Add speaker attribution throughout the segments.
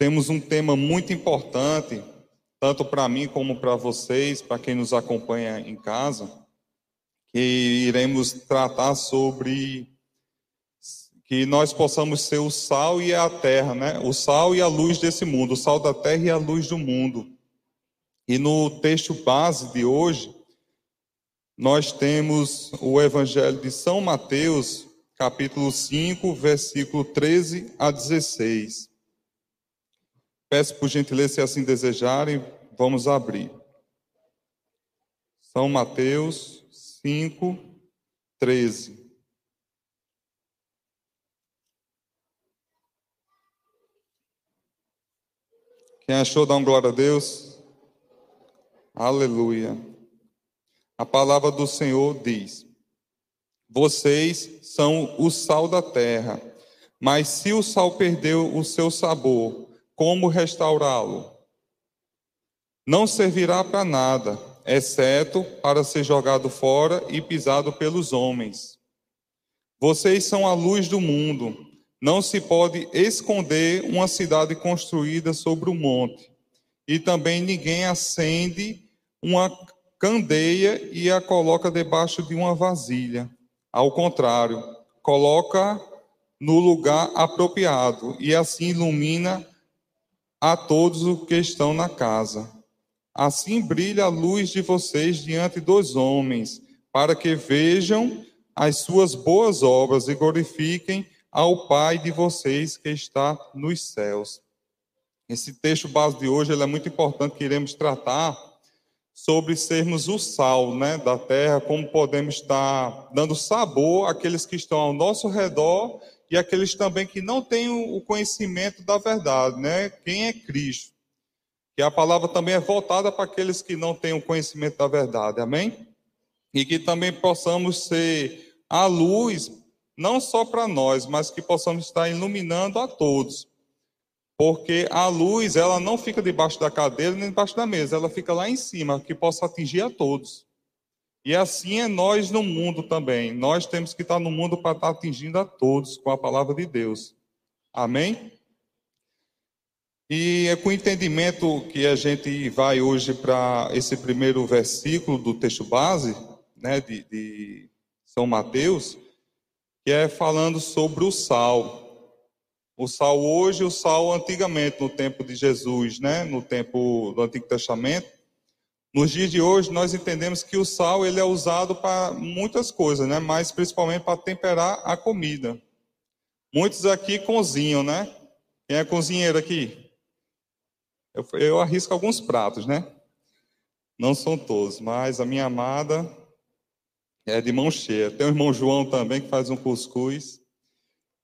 Speaker 1: temos um tema muito importante, tanto para mim como para vocês, para quem nos acompanha em casa, que iremos tratar sobre que nós possamos ser o sal e a terra, né? O sal e a luz desse mundo, o sal da terra e a luz do mundo. E no texto base de hoje, nós temos o Evangelho de São Mateus, capítulo 5, versículo 13 a 16. Peço por gentileza, se assim desejarem, vamos abrir. São Mateus 5, 13. Quem achou, dá um glória a Deus. Aleluia. A palavra do Senhor diz: Vocês são o sal da terra, mas se o sal perdeu o seu sabor, como restaurá-lo? Não servirá para nada, exceto para ser jogado fora e pisado pelos homens. Vocês são a luz do mundo. Não se pode esconder uma cidade construída sobre um monte. E também ninguém acende uma candeia e a coloca debaixo de uma vasilha. Ao contrário, coloca no lugar apropriado e assim ilumina a todos os que estão na casa. Assim brilha a luz de vocês diante dos homens, para que vejam as suas boas obras e glorifiquem ao Pai de vocês que está nos céus. Esse texto base de hoje é muito importante que iremos tratar sobre sermos o sal né, da terra, como podemos estar dando sabor àqueles que estão ao nosso redor e aqueles também que não têm o conhecimento da verdade, né? Quem é Cristo? Que a palavra também é voltada para aqueles que não têm o conhecimento da verdade, amém? E que também possamos ser a luz, não só para nós, mas que possamos estar iluminando a todos. Porque a luz, ela não fica debaixo da cadeira nem debaixo da mesa, ela fica lá em cima, que possa atingir a todos. E assim é nós no mundo também. Nós temos que estar no mundo para estar atingindo a todos com a palavra de Deus. Amém? E é com o entendimento que a gente vai hoje para esse primeiro versículo do texto base, né, de, de São Mateus, que é falando sobre o sal. O sal hoje, o sal antigamente, no tempo de Jesus, né, no tempo do Antigo Testamento, nos dias de hoje, nós entendemos que o sal ele é usado para muitas coisas, né? mas principalmente para temperar a comida. Muitos aqui cozinham, né? Quem é cozinheiro aqui? Eu, eu arrisco alguns pratos, né? Não são todos, mas a minha amada é de mão cheia. Tem o irmão João também que faz um cuscuz.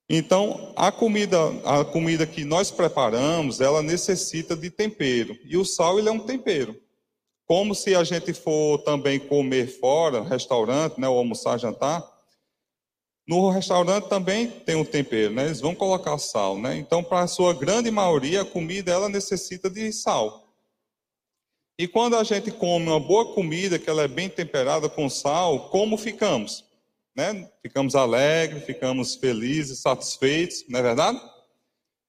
Speaker 1: Então, a comida, a comida que nós preparamos, ela necessita de tempero. E o sal, ele é um tempero. Como se a gente for também comer fora, restaurante, né, ou almoçar, jantar, no restaurante também tem um tempero, né? Eles vão colocar sal, né? Então, para a sua grande maioria, a comida ela necessita de sal. E quando a gente come uma boa comida, que ela é bem temperada com sal, como ficamos? Né? Ficamos alegres, ficamos felizes, satisfeitos, não é verdade?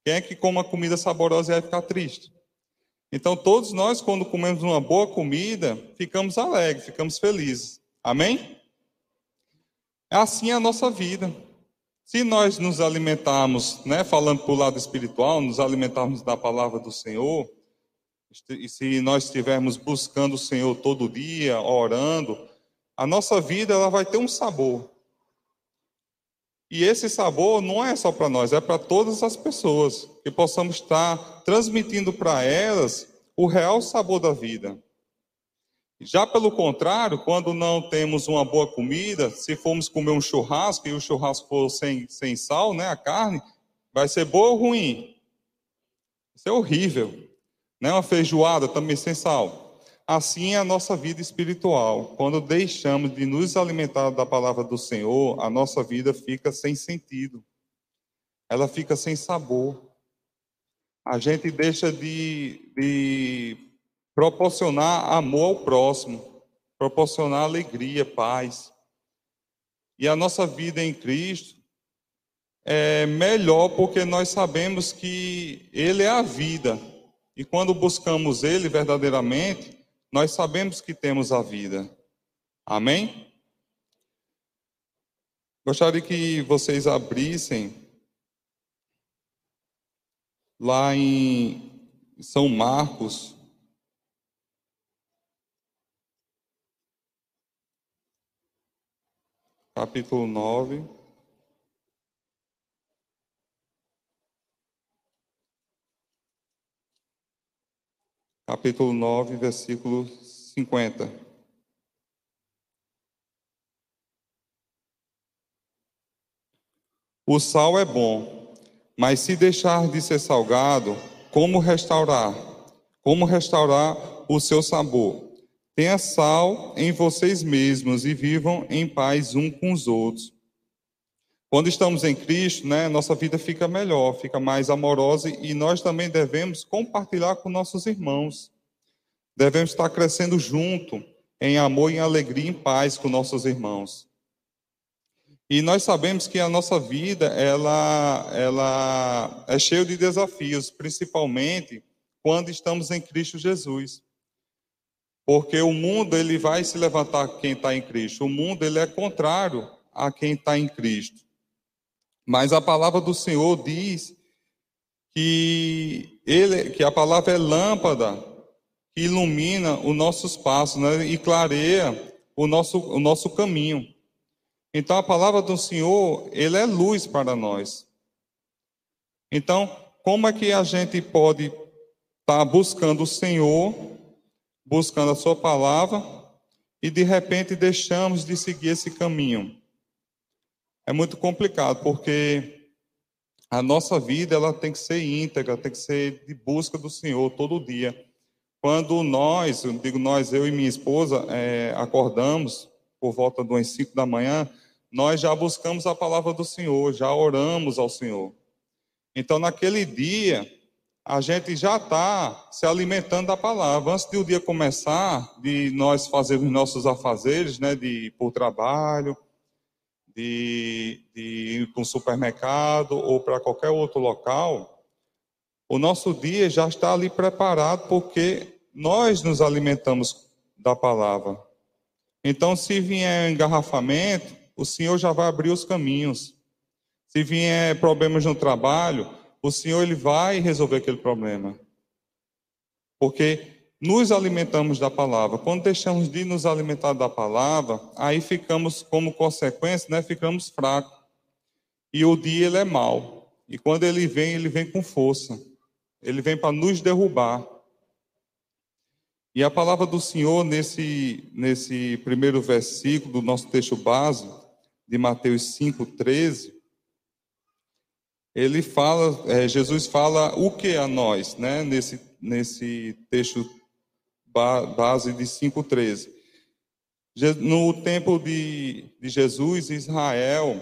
Speaker 1: Quem é que come uma comida saborosa e vai ficar triste? Então, todos nós, quando comemos uma boa comida, ficamos alegres, ficamos felizes. Amém? É assim a nossa vida. Se nós nos alimentarmos, né, falando para o lado espiritual, nos alimentarmos da palavra do Senhor, e se nós estivermos buscando o Senhor todo dia, orando, a nossa vida ela vai ter um sabor. E esse sabor não é só para nós, é para todas as pessoas, que possamos estar transmitindo para elas o real sabor da vida. Já pelo contrário, quando não temos uma boa comida, se formos comer um churrasco e o churrasco for sem, sem sal, né, a carne, vai ser boa ou ruim? Vai ser horrível. Né? Uma feijoada também sem sal. Assim é a nossa vida espiritual. Quando deixamos de nos alimentar da palavra do Senhor, a nossa vida fica sem sentido. Ela fica sem sabor. A gente deixa de, de proporcionar amor ao próximo, proporcionar alegria, paz. E a nossa vida em Cristo, é melhor porque nós sabemos que Ele é a vida. E quando buscamos Ele verdadeiramente, nós sabemos que temos a vida. Amém? Gostaria que vocês abrissem lá em São Marcos, capítulo 9. Capítulo 9, versículo 50. O sal é bom, mas se deixar de ser salgado, como restaurar? Como restaurar o seu sabor? Tenha sal em vocês mesmos e vivam em paz um com os outros. Quando estamos em Cristo, né, nossa vida fica melhor, fica mais amorosa e nós também devemos compartilhar com nossos irmãos. Devemos estar crescendo junto, em amor, em alegria, em paz com nossos irmãos. E nós sabemos que a nossa vida ela, ela é cheia de desafios, principalmente quando estamos em Cristo Jesus. Porque o mundo ele vai se levantar quem está em Cristo. O mundo ele é contrário a quem está em Cristo. Mas a palavra do Senhor diz que ele, que a palavra é lâmpada que ilumina os nossos passos, né? E clareia o nosso o nosso caminho. Então a palavra do Senhor ele é luz para nós. Então como é que a gente pode estar tá buscando o Senhor buscando a Sua palavra e de repente deixamos de seguir esse caminho. É muito complicado porque a nossa vida ela tem que ser íntegra, tem que ser de busca do Senhor todo dia. Quando nós, eu digo nós, eu e minha esposa, é, acordamos por volta das 5 da manhã, nós já buscamos a palavra do Senhor, já oramos ao Senhor. Então, naquele dia, a gente já está se alimentando da palavra. Antes de o dia começar, de nós fazermos nossos afazeres, né, de ir para o trabalho, de, de ir para um supermercado ou para qualquer outro local, o nosso dia já está ali preparado porque nós nos alimentamos da palavra. Então, se vier engarrafamento, o Senhor já vai abrir os caminhos. Se vier problemas no trabalho, o Senhor ele vai resolver aquele problema. Porque nos alimentamos da palavra. Quando deixamos de nos alimentar da palavra, aí ficamos, como consequência, né, ficamos fracos. E o dia ele é mau. E quando ele vem, ele vem com força. Ele vem para nos derrubar. E a palavra do Senhor, nesse, nesse primeiro versículo do nosso texto base, de Mateus 5, 13, ele fala, é, Jesus fala o que a nós, né? Nesse, nesse texto base de 5,13. No tempo de, de Jesus, Israel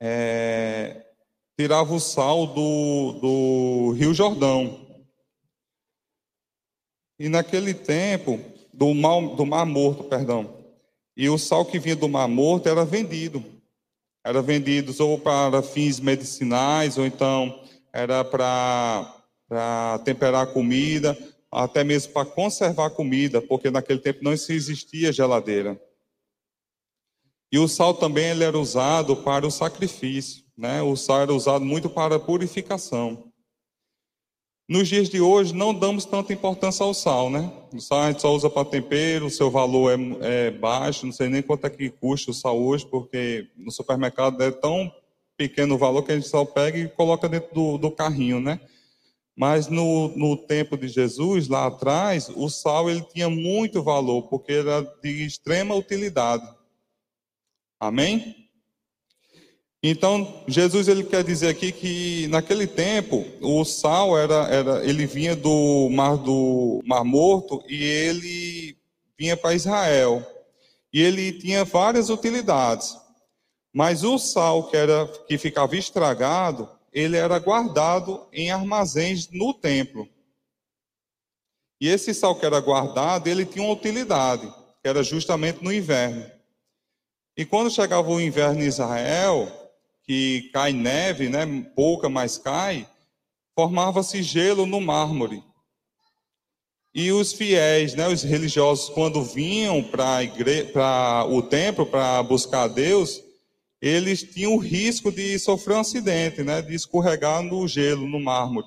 Speaker 1: é, tirava o sal do, do Rio Jordão. E naquele tempo, do, mal, do Mar Morto, perdão. E o sal que vinha do Mar Morto era vendido eram vendidos ou para fins medicinais, ou então era para, para temperar comida, até mesmo para conservar comida, porque naquele tempo não existia geladeira. E o sal também ele era usado para o sacrifício, né? O sal era usado muito para a purificação. Nos dias de hoje, não damos tanta importância ao sal, né? O sal a gente só usa para tempero, o seu valor é, é, baixo, não sei nem quanto é que custa o sal hoje, porque no supermercado é tão pequeno o valor que a gente só pega e coloca dentro do, do carrinho, né? Mas no, no tempo de Jesus, lá atrás, o sal ele tinha muito valor, porque era de extrema utilidade. Amém? Então, Jesus ele quer dizer aqui que naquele tempo o sal era, era ele vinha do mar do Mar Morto e ele vinha para Israel. E ele tinha várias utilidades. Mas o sal que era que ficava estragado, ele era guardado em armazéns no templo. E esse sal que era guardado, ele tinha uma utilidade, que era justamente no inverno. E quando chegava o inverno em Israel, que cai neve, né, pouca, mas cai, formava-se gelo no mármore. E os fiéis, né, os religiosos, quando vinham para o templo para buscar Deus, eles tinham o risco de sofrer um acidente, né, de escorregar no gelo, no mármore.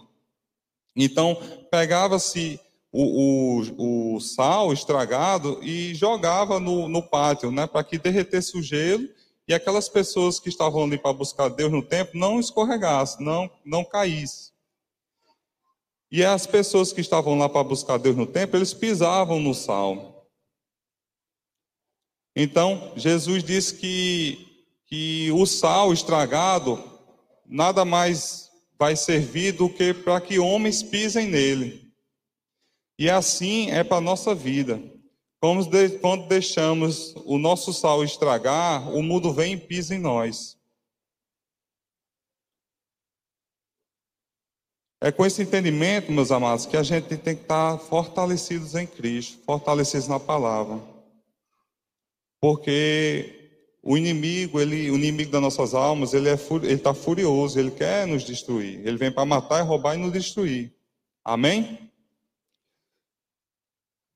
Speaker 1: Então, pegava-se o, o, o, sal estragado e jogava no, no pátio, né, para que derretesse o gelo e aquelas pessoas que estavam ali para buscar Deus no templo não escorregassem, não, não caíssem. E as pessoas que estavam lá para buscar Deus no templo, eles pisavam no sal. Então, Jesus disse que, que o sal estragado nada mais vai servir do que para que homens pisem nele. E assim é para a nossa vida. Quando deixamos o nosso sal estragar, o mundo vem e pisa em nós. É com esse entendimento, meus amados, que a gente tem que estar fortalecidos em Cristo, fortalecidos na palavra. Porque o inimigo, ele, o inimigo das nossas almas, ele é está furioso, ele quer nos destruir. Ele vem para matar, roubar e nos destruir. Amém?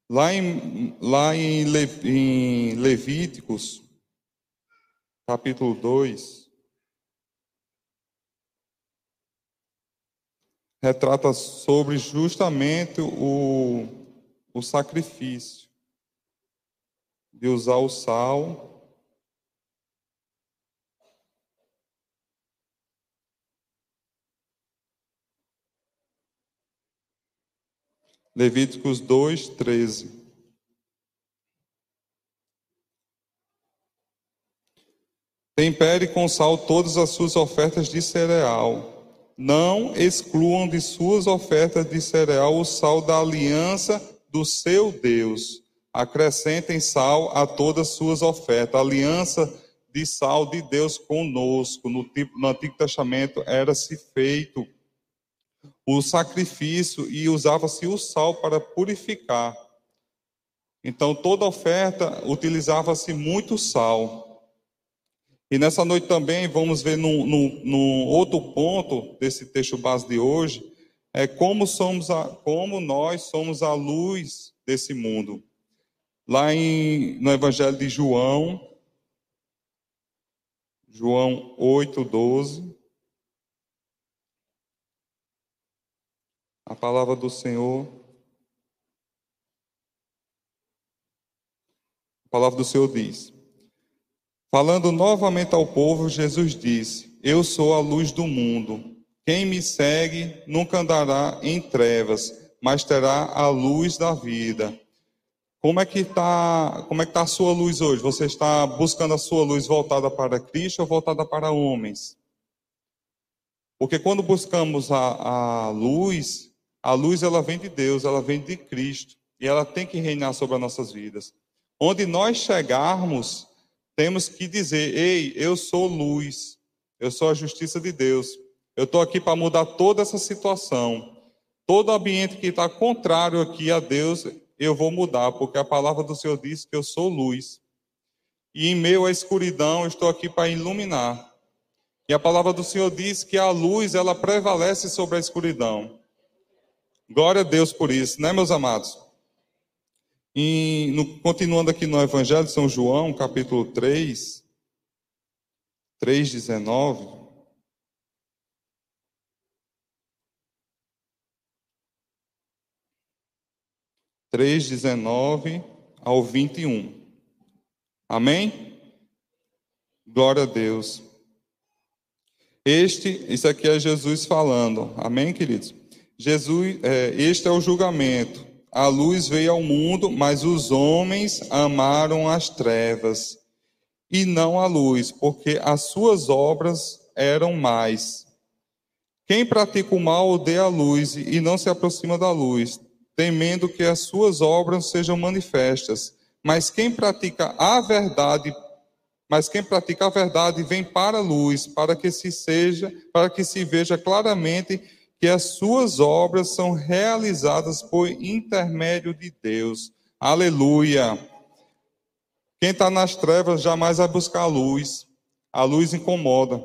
Speaker 1: Lá em, lá em, Le, em Levíticos, capítulo 2, retrata sobre justamente o, o sacrifício de usar o sal Levíticos 2, 13. Tempere com sal todas as suas ofertas de cereal. Não excluam de suas ofertas de cereal o sal da aliança do seu Deus. Acrescentem sal a todas as suas ofertas. A aliança de sal de Deus conosco. No, no Antigo Testamento era-se feito o sacrifício e usava-se o sal para purificar. Então, toda oferta utilizava-se muito sal. E nessa noite também vamos ver no outro ponto desse texto base de hoje, é como, somos a, como nós somos a luz desse mundo. Lá em, no Evangelho de João, João 8, 12. Palavra do Senhor. A palavra do Senhor diz: Falando novamente ao povo, Jesus disse: Eu sou a luz do mundo. Quem me segue nunca andará em trevas, mas terá a luz da vida. Como é que está? Como é que está a sua luz hoje? Você está buscando a sua luz voltada para Cristo ou voltada para homens? Porque quando buscamos a, a luz, a luz ela vem de Deus, ela vem de Cristo e ela tem que reinar sobre as nossas vidas. Onde nós chegarmos, temos que dizer: Ei, eu sou luz, eu sou a justiça de Deus. Eu estou aqui para mudar toda essa situação. Todo ambiente que está contrário aqui a Deus, eu vou mudar, porque a palavra do Senhor diz que eu sou luz. E em meio à escuridão, eu estou aqui para iluminar. E a palavra do Senhor diz que a luz, ela prevalece sobre a escuridão. Glória a Deus por isso, né, meus amados? E no, continuando aqui no Evangelho de São João, capítulo 3, 3, 19. Três, dezenove ao vinte e um. Amém? Glória a Deus. Este, isso aqui é Jesus falando. Amém, queridos? Jesus, é, este é o julgamento. A luz veio ao mundo, mas os homens amaram as trevas e não a luz, porque as suas obras eram mais. Quem pratica o mal odeia a luz e não se aproxima da luz, temendo que as suas obras sejam manifestas. Mas quem pratica a verdade, mas quem pratica a verdade vem para a luz, para que se seja, para que se veja claramente que as suas obras são realizadas por intermédio de Deus. Aleluia. Quem está nas trevas jamais vai buscar a luz. A luz incomoda.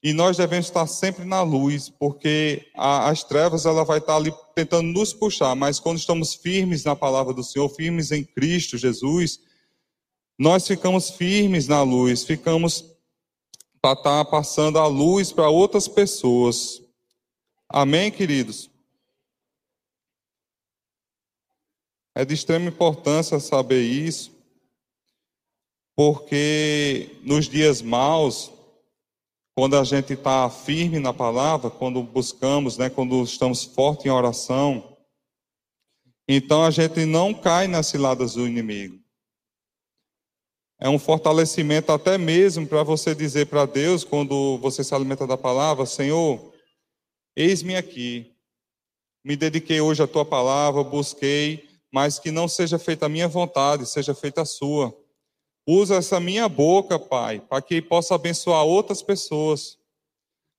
Speaker 1: e nós devemos estar sempre na luz, porque a, as trevas ela vai estar ali tentando nos puxar, mas quando estamos firmes na palavra do Senhor, firmes em Cristo Jesus, nós ficamos firmes na luz, ficamos para estar passando a luz para outras pessoas. Amém, queridos? É de extrema importância saber isso, porque nos dias maus, quando a gente está firme na palavra, quando buscamos, né, quando estamos fortes em oração, então a gente não cai nas ciladas do inimigo. É um fortalecimento até mesmo para você dizer para Deus, quando você se alimenta da palavra, Senhor, eis-me aqui. Me dediquei hoje à tua palavra, busquei, mas que não seja feita a minha vontade, seja feita a sua. Usa essa minha boca, Pai, para que possa abençoar outras pessoas,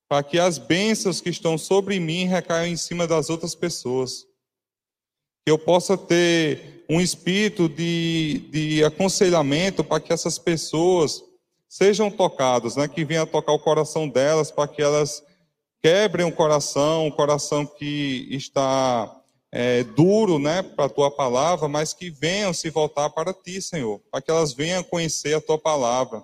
Speaker 1: para que as bênçãos que estão sobre mim recaiam em cima das outras pessoas. Que eu possa ter um espírito de, de aconselhamento para que essas pessoas sejam tocadas, né? que venha tocar o coração delas, para que elas quebrem o coração, o coração que está é, duro né, para a tua palavra, mas que venham se voltar para ti, Senhor, para que elas venham conhecer a tua palavra.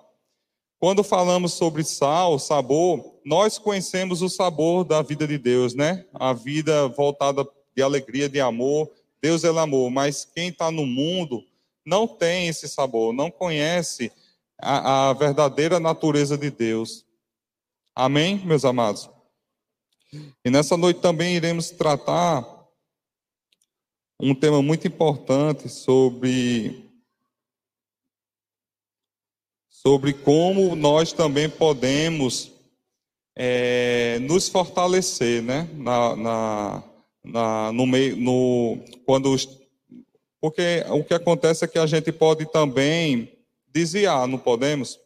Speaker 1: Quando falamos sobre sal, sabor, nós conhecemos o sabor da vida de Deus, né? A vida voltada de alegria, de amor. Deus é amor, mas quem está no mundo não tem esse sabor, não conhece a, a verdadeira natureza de Deus. Amém, meus amados? E nessa noite também iremos tratar um tema muito importante sobre sobre como nós também podemos é, nos fortalecer, né? Na, na, na, no meio, no quando porque o que acontece é que a gente pode também desviar, não podemos?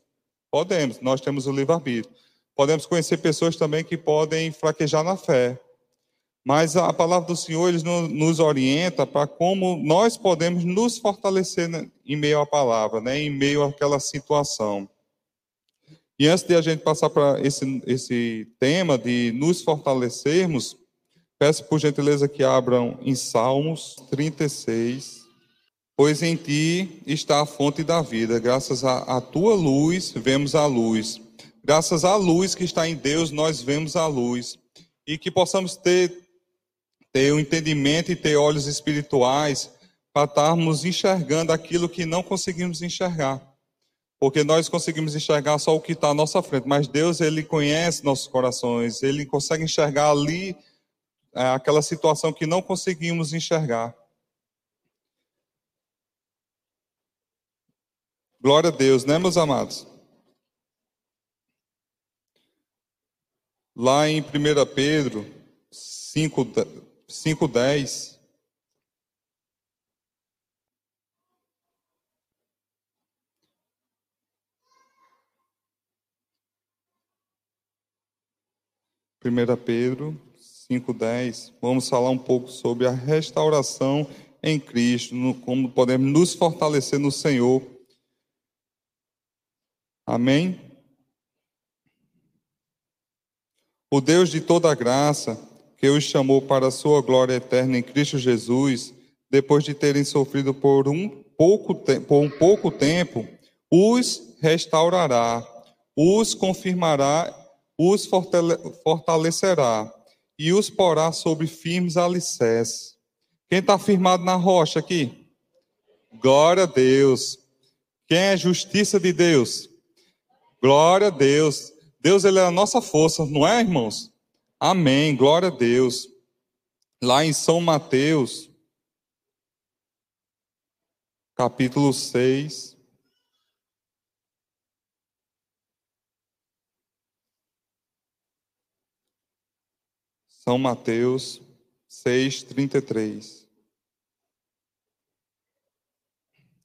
Speaker 1: Podemos. Nós temos o livre arbítrio. Podemos conhecer pessoas também que podem fraquejar na fé. Mas a palavra do Senhor nos orienta para como nós podemos nos fortalecer em meio à palavra, né, em meio àquela situação. E antes de a gente passar para esse, esse tema de nos fortalecermos, peço por gentileza que abram em Salmos 36. Pois em ti está a fonte da vida, graças à tua luz vemos a luz. Graças à luz que está em Deus, nós vemos a luz. E que possamos ter ter o um entendimento e ter olhos espirituais para estarmos enxergando aquilo que não conseguimos enxergar. Porque nós conseguimos enxergar só o que está à nossa frente, mas Deus, Ele conhece nossos corações, Ele consegue enxergar ali é, aquela situação que não conseguimos enxergar. Glória a Deus, né, meus amados? Lá em 1 Pedro 5, 5:10 1 Pedro 5:10, vamos falar um pouco sobre a restauração em Cristo, como podemos nos fortalecer no Senhor. Amém? O Deus de toda graça, que os chamou para a sua glória eterna em Cristo Jesus, depois de terem sofrido por um pouco, por um pouco tempo, os restaurará, os confirmará, os fortalecerá e os porá sobre firmes alicerces. Quem está firmado na rocha aqui? Glória a Deus. Quem é justiça de Deus? Glória a Deus. Deus ele é a nossa força, não é, irmãos? Amém, glória a Deus. Lá em São Mateus, capítulo 6. São Mateus 6, 33.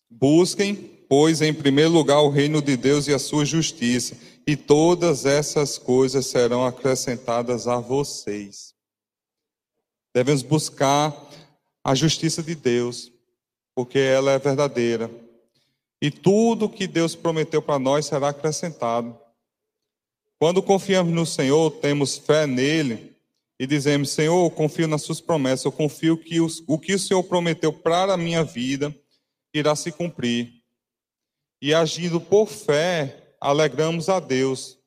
Speaker 1: Busquem, pois, em primeiro lugar o reino de Deus e a sua justiça e todas essas coisas serão acrescentadas a vocês. Devemos buscar a justiça de Deus, porque ela é verdadeira. E tudo que Deus prometeu para nós será acrescentado. Quando confiamos no Senhor, temos fé nele e dizemos: Senhor, eu confio nas suas promessas, eu confio que os, o que o Senhor prometeu para a minha vida irá se cumprir. E agindo por fé, alegramos a Deus.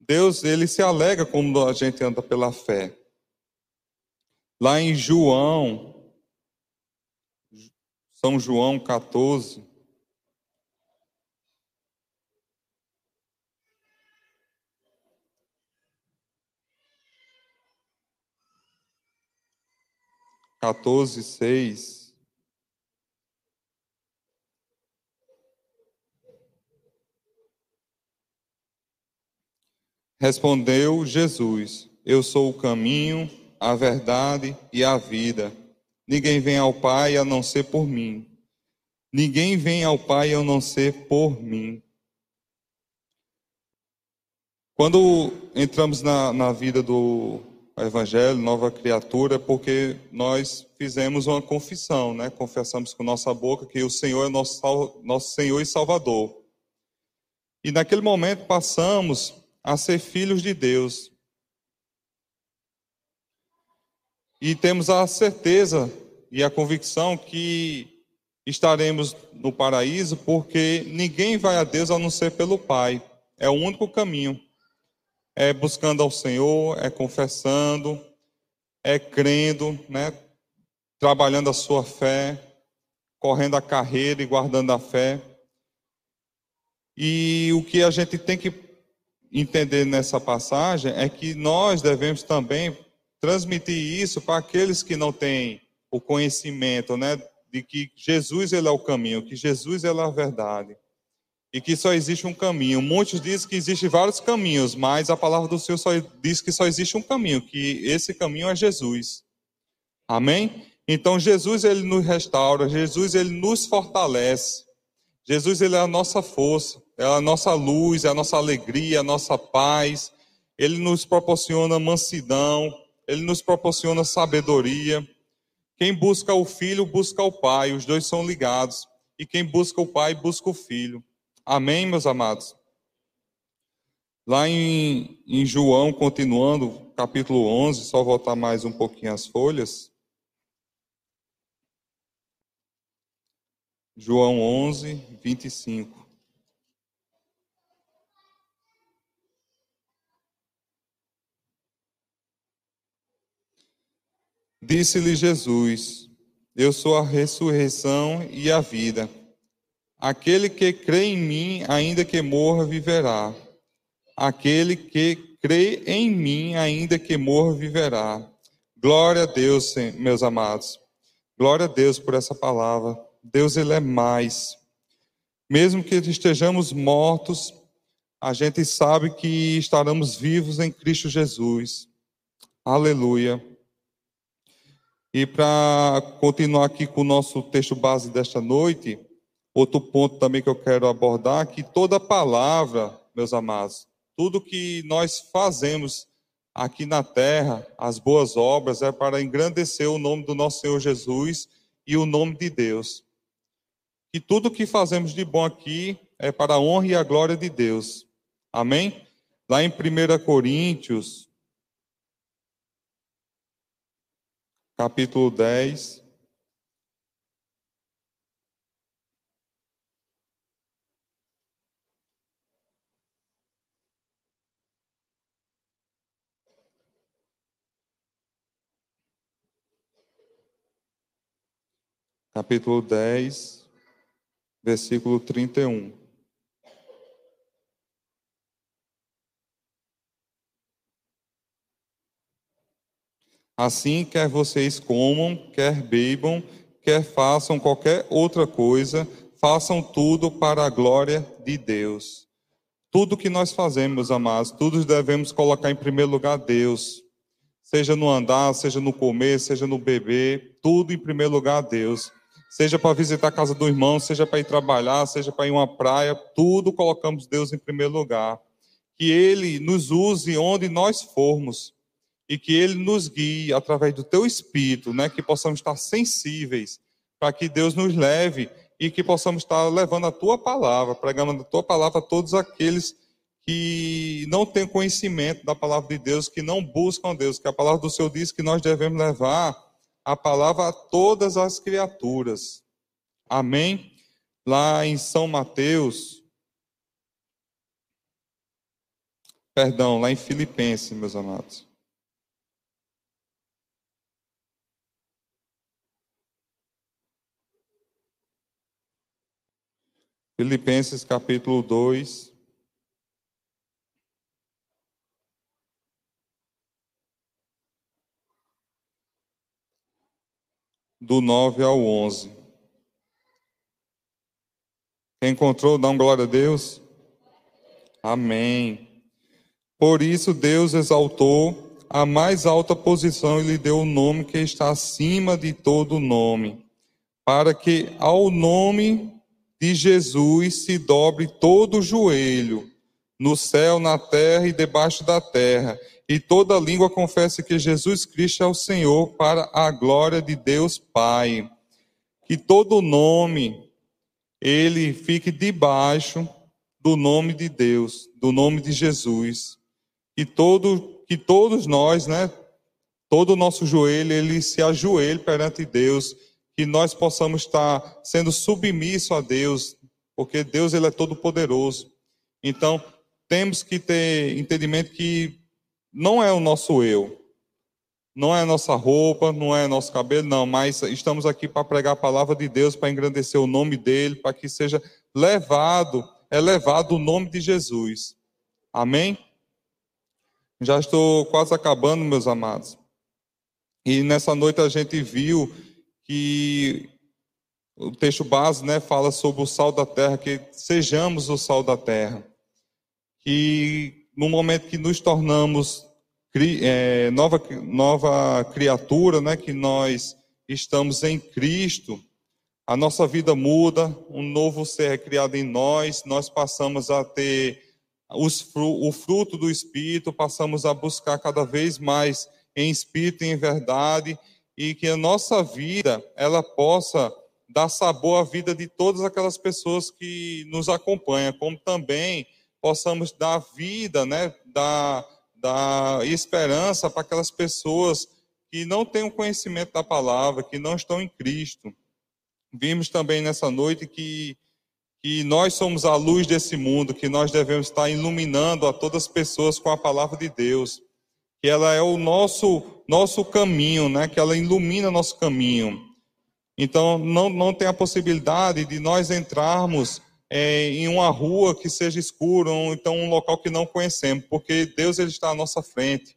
Speaker 1: Deus, ele se alegra quando a gente anda pela fé. Lá em João, São João 14, Quatorze, seis. Respondeu Jesus: Eu sou o caminho, a verdade e a vida. Ninguém vem ao Pai a não ser por mim. Ninguém vem ao Pai a não ser por mim. Quando entramos na, na vida do Evangelho, nova criatura, é porque nós fizemos uma confissão, né? Confessamos com nossa boca que o Senhor é nosso, nosso Senhor e Salvador. E naquele momento passamos a ser filhos de Deus. E temos a certeza e a convicção que estaremos no paraíso, porque ninguém vai a Deus a não ser pelo Pai. É o único caminho. É buscando ao Senhor, é confessando, é crendo, né? trabalhando a sua fé, correndo a carreira e guardando a fé. E o que a gente tem que entender nessa passagem é que nós devemos também transmitir isso para aqueles que não têm o conhecimento, né, de que Jesus ele é o caminho, que Jesus ele é a verdade e que só existe um caminho. Muitos dizem que existem vários caminhos, mas a palavra do Senhor só diz que só existe um caminho, que esse caminho é Jesus. Amém? Então Jesus ele nos restaura, Jesus ele nos fortalece. Jesus ele é a nossa força, é a nossa luz, é a nossa alegria, a nossa paz. Ele nos proporciona mansidão, ele nos proporciona sabedoria. Quem busca o filho, busca o pai, os dois são ligados. E quem busca o pai, busca o filho. Amém, meus amados? Lá em, em João, continuando, capítulo 11, só voltar mais um pouquinho as folhas. João 11, 25. Disse-lhe Jesus: Eu sou a ressurreição e a vida. Aquele que crê em mim, ainda que morra, viverá. Aquele que crê em mim, ainda que morra, viverá. Glória a Deus, meus amados. Glória a Deus por essa palavra. Deus, Ele é mais. Mesmo que estejamos mortos, a gente sabe que estaremos vivos em Cristo Jesus. Aleluia. E para continuar aqui com o nosso texto base desta noite, outro ponto também que eu quero abordar, que toda palavra, meus amados, tudo que nós fazemos aqui na terra, as boas obras, é para engrandecer o nome do nosso Senhor Jesus e o nome de Deus. Que tudo que fazemos de bom aqui é para a honra e a glória de Deus. Amém? Lá em 1 Coríntios, capítulo 10. Capítulo 10, versículo 31. Assim, quer vocês comam, quer bebam, quer façam qualquer outra coisa, façam tudo para a glória de Deus. Tudo que nós fazemos, amados, tudo devemos colocar em primeiro lugar Deus. Seja no andar, seja no comer, seja no beber, tudo em primeiro lugar Deus. Seja para visitar a casa do irmão, seja para ir trabalhar, seja para ir uma praia, tudo colocamos Deus em primeiro lugar. Que Ele nos use onde nós formos e que Ele nos guie através do Teu Espírito, né? Que possamos estar sensíveis para que Deus nos leve e que possamos estar levando a Tua palavra, pregando a Tua palavra a todos aqueles que não têm conhecimento da palavra de Deus, que não buscam Deus, que a palavra do Senhor diz que nós devemos levar a palavra a todas as criaturas. Amém? Lá em São Mateus, perdão, lá em Filipenses, meus amados. Filipenses capítulo 2. Do 9 ao 11. Quem encontrou, dá glória a Deus. Amém. Por isso Deus exaltou a mais alta posição e lhe deu o nome que está acima de todo nome, para que ao nome de Jesus se dobre todo o joelho, no céu, na terra e debaixo da terra, e toda língua confesse que Jesus Cristo é o Senhor, para a glória de Deus Pai. Que todo nome ele fique debaixo do nome de Deus, do nome de Jesus. Que todo que todos nós, né, todo o nosso joelho, ele se ajoelhe perante Deus que nós possamos estar sendo submissos a Deus, porque Deus ele é todo poderoso. Então, temos que ter entendimento que não é o nosso eu, não é a nossa roupa, não é nosso cabelo, não, mas estamos aqui para pregar a palavra de Deus, para engrandecer o nome dele, para que seja levado, elevado o nome de Jesus. Amém? Já estou quase acabando, meus amados. E nessa noite a gente viu que o texto base né, fala sobre o sal da terra, que sejamos o sal da terra. Que no momento que nos tornamos é, nova, nova criatura, né, que nós estamos em Cristo, a nossa vida muda, um novo ser é criado em nós, nós passamos a ter os, o fruto do Espírito, passamos a buscar cada vez mais em espírito e em verdade, e que a nossa vida ela possa dar sabor à vida de todas aquelas pessoas que nos acompanham, como também possamos dar vida, né, dar, dar esperança para aquelas pessoas que não têm o conhecimento da palavra, que não estão em Cristo. Vimos também nessa noite que, que nós somos a luz desse mundo, que nós devemos estar iluminando a todas as pessoas com a palavra de Deus que ela é o nosso nosso caminho, né? Que ela ilumina nosso caminho. Então não não tem a possibilidade de nós entrarmos é, em uma rua que seja escura ou então um local que não conhecemos, porque Deus ele está à nossa frente.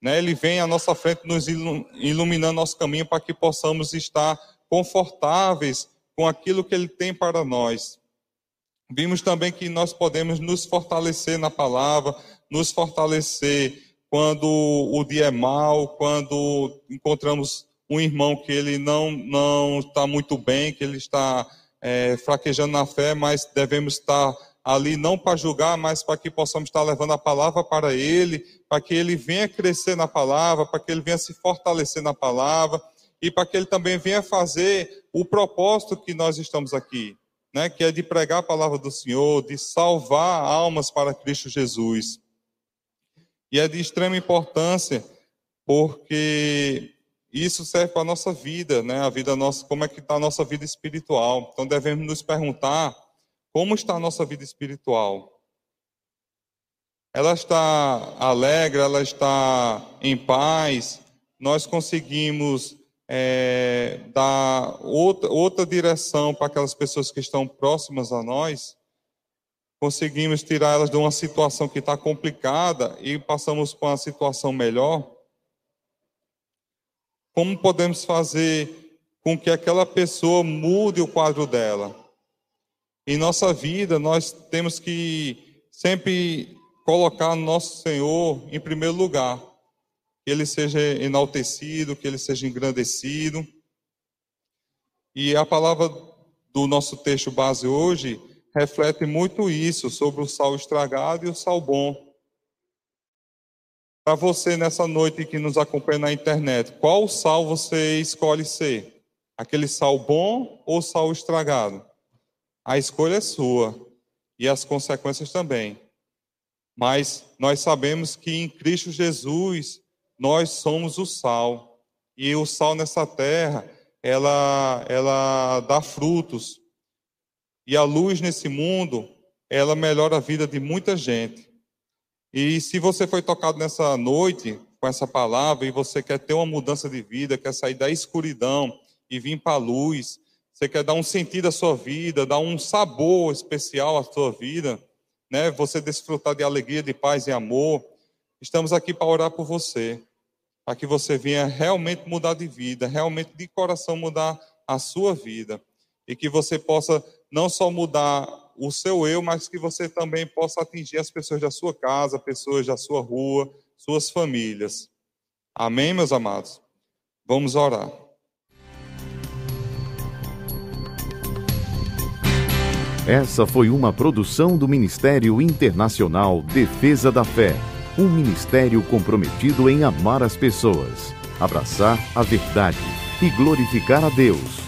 Speaker 1: Né? Ele vem à nossa frente nos iluminando nosso caminho para que possamos estar confortáveis com aquilo que ele tem para nós. Vimos também que nós podemos nos fortalecer na palavra, nos fortalecer quando o dia é mau, quando encontramos um irmão que ele não não está muito bem, que ele está é, fraquejando na fé, mas devemos estar ali não para julgar, mas para que possamos estar levando a palavra para ele, para que ele venha crescer na palavra, para que ele venha se fortalecer na palavra e para que ele também venha fazer o propósito que nós estamos aqui, né, que é de pregar a palavra do Senhor, de salvar almas para Cristo Jesus. E é de extrema importância, porque isso serve para a nossa vida, né? A vida nossa, como é que está a nossa vida espiritual. Então devemos nos perguntar como está a nossa vida espiritual. Ela está alegre, ela está em paz. Nós conseguimos é, dar outra, outra direção para aquelas pessoas que estão próximas a nós conseguimos tirar elas de uma situação que está complicada e passamos para uma situação melhor? Como podemos fazer com que aquela pessoa mude o quadro dela? Em nossa vida, nós temos que sempre colocar nosso Senhor em primeiro lugar. Que ele seja enaltecido, que ele seja engrandecido. E a palavra do nosso texto base hoje reflete muito isso sobre o sal estragado e o sal bom. Para você nessa noite que nos acompanha na internet, qual sal você escolhe ser? Aquele sal bom ou sal estragado? A escolha é sua e as consequências também. Mas nós sabemos que em Cristo Jesus nós somos o sal. E o sal nessa terra, ela, ela dá frutos. E a luz nesse mundo, ela melhora a vida de muita gente. E se você foi tocado nessa noite com essa palavra e você quer ter uma mudança de vida, quer sair da escuridão e vir para a luz, você quer dar um sentido à sua vida, dar um sabor especial à sua vida, né? Você desfrutar de alegria, de paz e amor. Estamos aqui para orar por você, para que você venha realmente mudar de vida, realmente de coração mudar a sua vida e que você possa não só mudar o seu eu, mas que você também possa atingir as pessoas da sua casa, pessoas da sua rua, suas famílias. Amém, meus amados? Vamos orar.
Speaker 2: Essa foi uma produção do Ministério Internacional Defesa da Fé, um ministério comprometido em amar as pessoas, abraçar a verdade e glorificar a Deus.